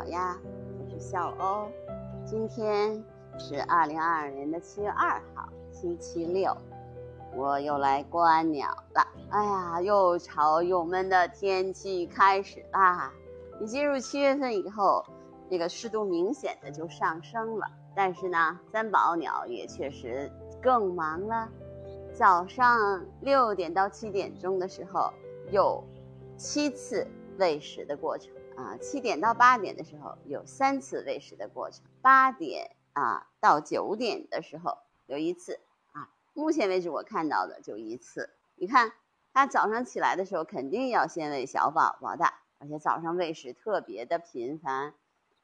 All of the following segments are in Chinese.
好呀，我是笑欧。今天是二零二二年的七月二号，星期六，我又来观鸟了。哎呀，又潮又闷的天气开始啦！你进入七月份以后，那个湿度明显的就上升了。但是呢，三宝鸟也确实更忙了。早上六点到七点钟的时候，有七次喂食的过程。啊，七点到八点的时候有三次喂食的过程，八点啊到九点的时候有一次啊。目前为止我看到的就一次。你看，它早上起来的时候肯定要先喂小宝宝的，而且早上喂食特别的频繁，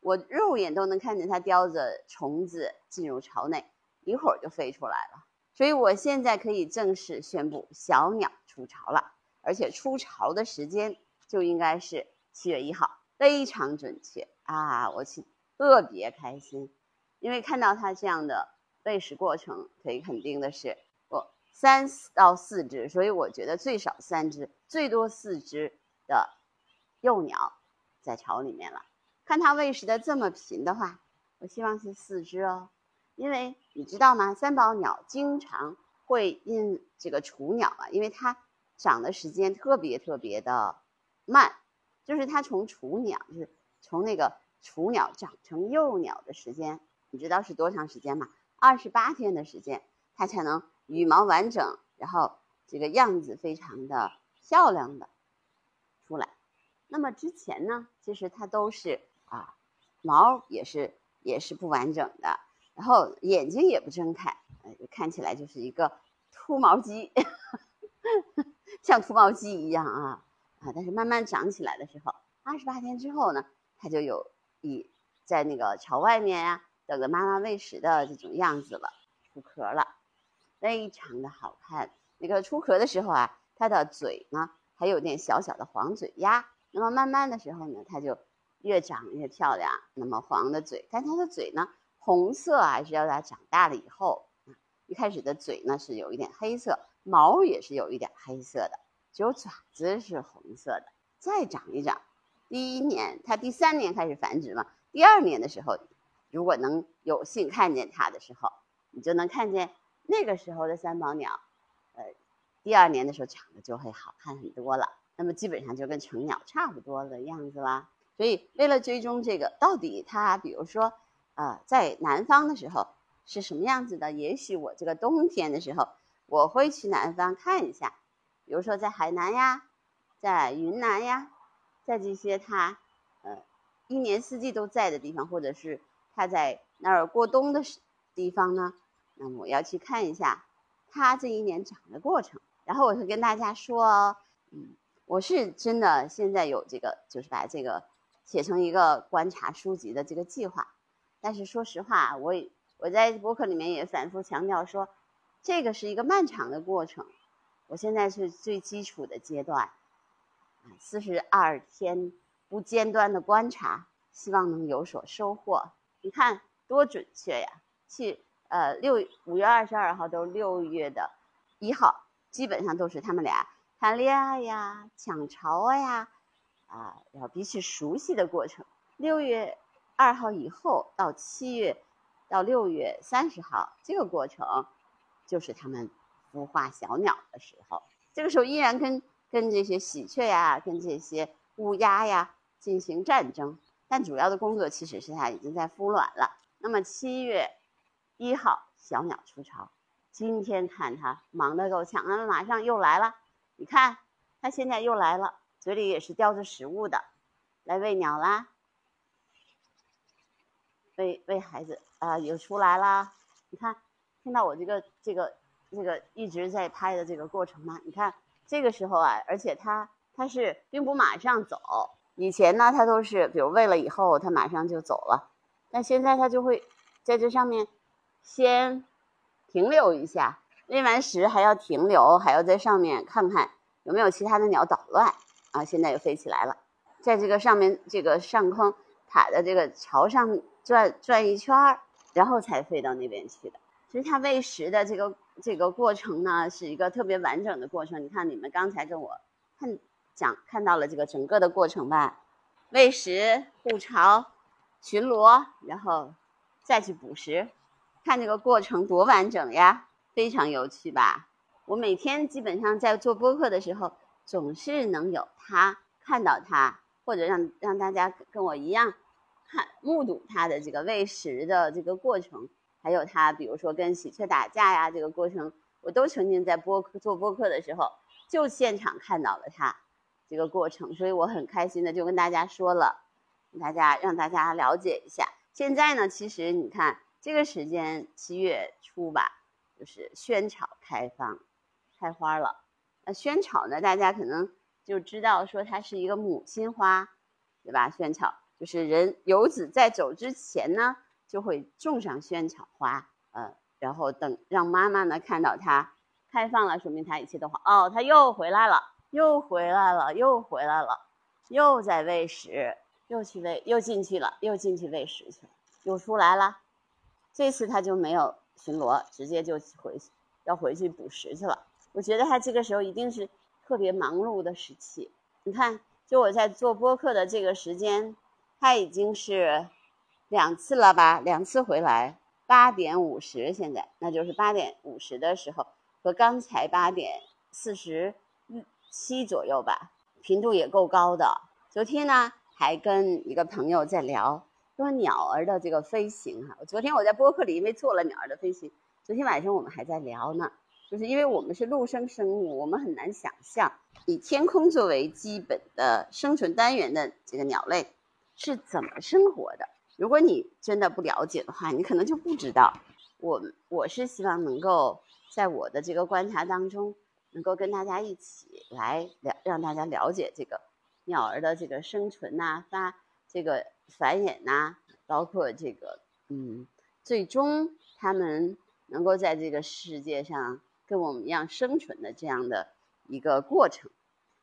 我肉眼都能看见它叼着虫子进入巢内，一会儿就飞出来了。所以我现在可以正式宣布小鸟出巢了，而且出巢的时间就应该是七月一号。非常准确啊！我特别开心，因为看到它这样的喂食过程，可以肯定的是，我三到四只，所以我觉得最少三只，最多四只的幼鸟在巢里面了。看它喂食的这么频的话，我希望是四只哦，因为你知道吗？三宝鸟经常会因这个雏鸟啊，因为它长的时间特别特别的慢。就是它从雏鸟，就是从那个雏鸟长成幼鸟的时间，你知道是多长时间吗？二十八天的时间，它才能羽毛完整，然后这个样子非常的漂亮的出来。那么之前呢，其实它都是啊，毛也是也是不完整的，然后眼睛也不睁开，呃，看起来就是一个秃毛鸡，像秃毛鸡一样啊。但是慢慢长起来的时候，二十八天之后呢，它就有一在那个巢外面呀，等着妈妈喂食的这种样子了，出壳了，非常的好看。那个出壳的时候啊，它的嘴呢还有点小小的黄嘴鸭，那么慢慢的时候呢，它就越长越漂亮。那么黄的嘴，但它的嘴呢红色还是要它长大了以后，一开始的嘴呢是有一点黑色，毛也是有一点黑色的。只有爪子是红色的，再长一长。第一年，它第三年开始繁殖嘛。第二年的时候，如果能有幸看见它的时候，你就能看见那个时候的三宝鸟。呃，第二年的时候长得就会好看很多了。那么基本上就跟成鸟差不多的样子啦。所以为了追踪这个，到底它，比如说，呃，在南方的时候是什么样子的？也许我这个冬天的时候，我会去南方看一下。比如说在海南呀，在云南呀，在这些它，呃，一年四季都在的地方，或者是它在那儿过冬的地方呢，那么我要去看一下它这一年长的过程，然后我会跟大家说，嗯，我是真的现在有这个，就是把这个写成一个观察书籍的这个计划，但是说实话，我我在博客里面也反复强调说，这个是一个漫长的过程。我现在是最基础的阶段，啊，四十二天不间断的观察，希望能有所收获。你看多准确呀！去呃六五月二十二号都是六月的一号，基本上都是他们俩谈恋爱呀、抢巢呀，啊，然后彼此熟悉的过程。六月二号以后到七月到六月三十号这个过程，就是他们。孵化小鸟的时候，这个时候依然跟跟这些喜鹊呀、跟这些乌鸦呀进行战争，但主要的工作其实是它已经在孵卵了。那么七月一号小鸟出巢，今天看它忙得够呛，啊，马上又来了。你看它现在又来了，嘴里也是叼着食物的，来喂鸟啦，喂喂孩子啊，又出来啦。你看，听到我这个这个。这个一直在拍的这个过程嘛，你看这个时候啊，而且它它是并不马上走，以前呢它都是比如喂了以后它马上就走了，但现在它就会在这上面先停留一下，喂完食还要停留，还要在上面看看有没有其他的鸟捣乱啊，现在又飞起来了，在这个上面这个上空塔的这个桥上转转一圈儿，然后才飞到那边去的。其实它喂食的这个。这个过程呢是一个特别完整的过程。你看，你们刚才跟我看讲看到了这个整个的过程吧？喂食、护巢，巡逻，然后再去捕食，看这个过程多完整呀，非常有趣吧？我每天基本上在做播客的时候，总是能有他看到他，或者让让大家跟我一样看目睹他的这个喂食的这个过程，还有他比如说跟喜鹊打架呀这个过程，我都曾经在播客做播客的时候就现场看到了他这个过程，所以我很开心的就跟大家说了。大家让大家了解一下，现在呢，其实你看这个时间七月初吧，就是萱草开放，开花了。那萱草呢，大家可能就知道说它是一个母亲花，对吧？萱草就是人游子在走之前呢，就会种上萱草花，呃，然后等让妈妈呢看到它开放了，说明它一切都好。哦，它又回来了，又回来了，又回来了，又在喂食。又去喂，又进去了，又进去喂食去了，又出来了。这次他就没有巡逻，直接就回去，要回去捕食去了。我觉得他这个时候一定是特别忙碌的时期。你看，就我在做播客的这个时间，他已经是两次了吧？两次回来，八点五十，现在那就是八点五十的时候，和刚才八点四十七左右吧，频度也够高的。昨天呢？还跟一个朋友在聊说鸟儿的这个飞行哈，昨天我在播客里因为做了鸟儿的飞行，昨天晚上我们还在聊呢，就是因为我们是陆生生物，我们很难想象以天空作为基本的生存单元的这个鸟类是怎么生活的。如果你真的不了解的话，你可能就不知道。我我是希望能够在我的这个观察当中，能够跟大家一起来了，让大家了解这个。鸟儿的这个生存呐，发这个繁衍呐，包括这个嗯，最终它们能够在这个世界上跟我们一样生存的这样的一个过程，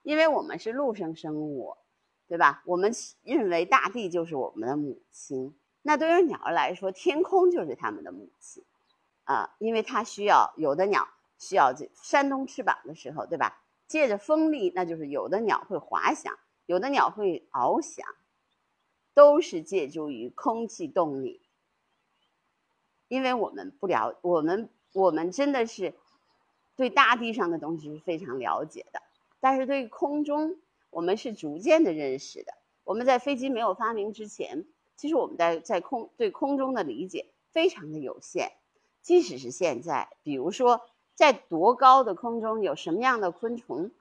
因为我们是陆生生物，对吧？我们认为大地就是我们的母亲，那对于鸟儿来说，天空就是它们的母亲啊，因为它需要有的鸟需要这扇动翅膀的时候，对吧？借着风力，那就是有的鸟会滑翔。有的鸟会翱翔，都是借助于空气动力。因为我们不了，我们我们真的是对大地上的东西是非常了解的，但是对空中，我们是逐渐的认识的。我们在飞机没有发明之前，其实我们在在空对空中的理解非常的有限。即使是现在，比如说在多高的空中有什么样的昆虫，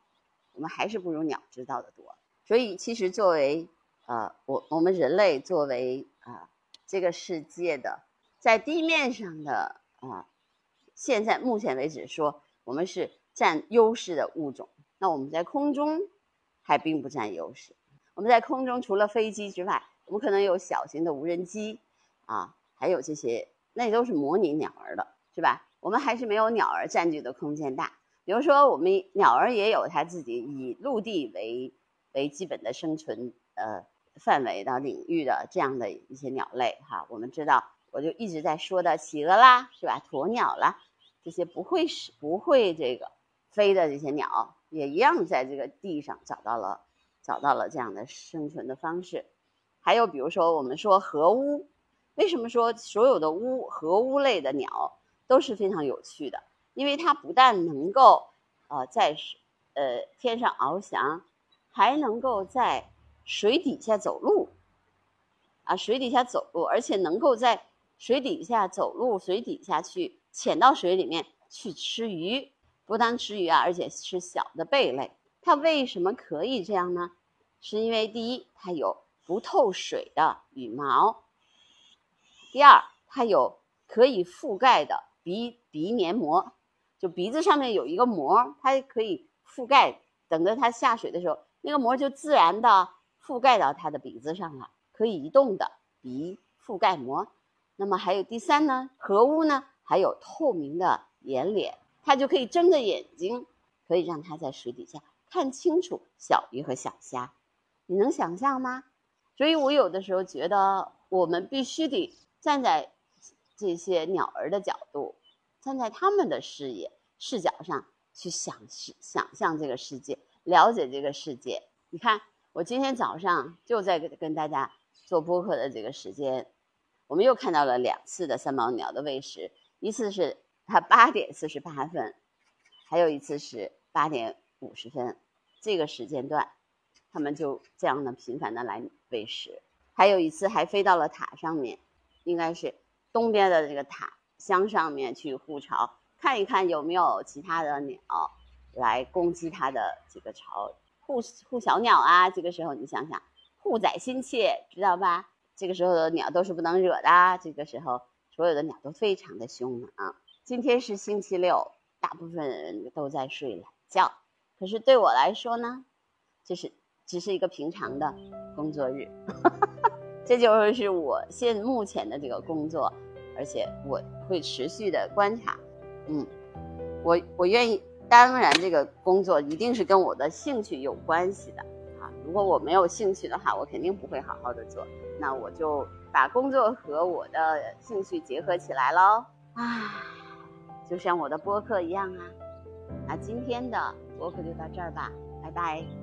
我们还是不如鸟知道的多。所以，其实作为呃，我我们人类作为啊这个世界的在地面上的啊，现在目前为止说我们是占优势的物种，那我们在空中还并不占优势。我们在空中除了飞机之外，我们可能有小型的无人机啊，还有这些，那都是模拟鸟儿的，是吧？我们还是没有鸟儿占据的空间大。比如说，我们鸟儿也有它自己以陆地为。为基本的生存呃范围的领域的这样的一些鸟类哈，我们知道，我就一直在说的企鹅啦，是吧？鸵鸟啦，这些不会是不会这个飞的这些鸟，也一样在这个地上找到了找到了这样的生存的方式。还有比如说，我们说河乌，为什么说所有的乌河乌类的鸟都是非常有趣的？因为它不但能够呃在呃天上翱翔。还能够在水底下走路，啊，水底下走路，而且能够在水底下走路，水底下去潜到水里面去吃鱼，不单吃鱼啊，而且吃小的贝类。它为什么可以这样呢？是因为第一，它有不透水的羽毛；第二，它有可以覆盖的鼻鼻黏膜，就鼻子上面有一个膜，它可以覆盖，等着它下水的时候。那个膜就自然的覆盖到它的鼻子上了，可以移动的鼻覆盖膜。那么还有第三呢，河乌呢还有透明的眼脸，它就可以睁着眼睛，可以让它在水底下看清楚小鱼和小虾。你能想象吗？所以我有的时候觉得，我们必须得站在这些鸟儿的角度，站在他们的视野视角上去想想象这个世界。了解这个世界，你看，我今天早上就在跟跟大家做播客的这个时间，我们又看到了两次的三毛鸟的喂食，一次是它八点四十八分，还有一次是八点五十分，这个时间段，它们就这样的频繁的来喂食。还有一次还飞到了塔上面，应该是东边的这个塔箱上面去护巢，看一看有没有其他的鸟来攻击它的这个巢。护护小鸟啊，这个时候你想想，护崽心切，知道吧？这个时候的鸟都是不能惹的。这个时候，所有的鸟都非常的凶猛啊。今天是星期六，大部分人都在睡懒觉。可是对我来说呢，这是只是一个平常的工作日。这就是我现目前的这个工作，而且我会持续的观察。嗯，我我愿意。当然，这个工作一定是跟我的兴趣有关系的啊！如果我没有兴趣的话，我肯定不会好好的做。那我就把工作和我的兴趣结合起来喽。啊，就像我的播客一样啊！那今天的播客就到这儿吧，拜拜。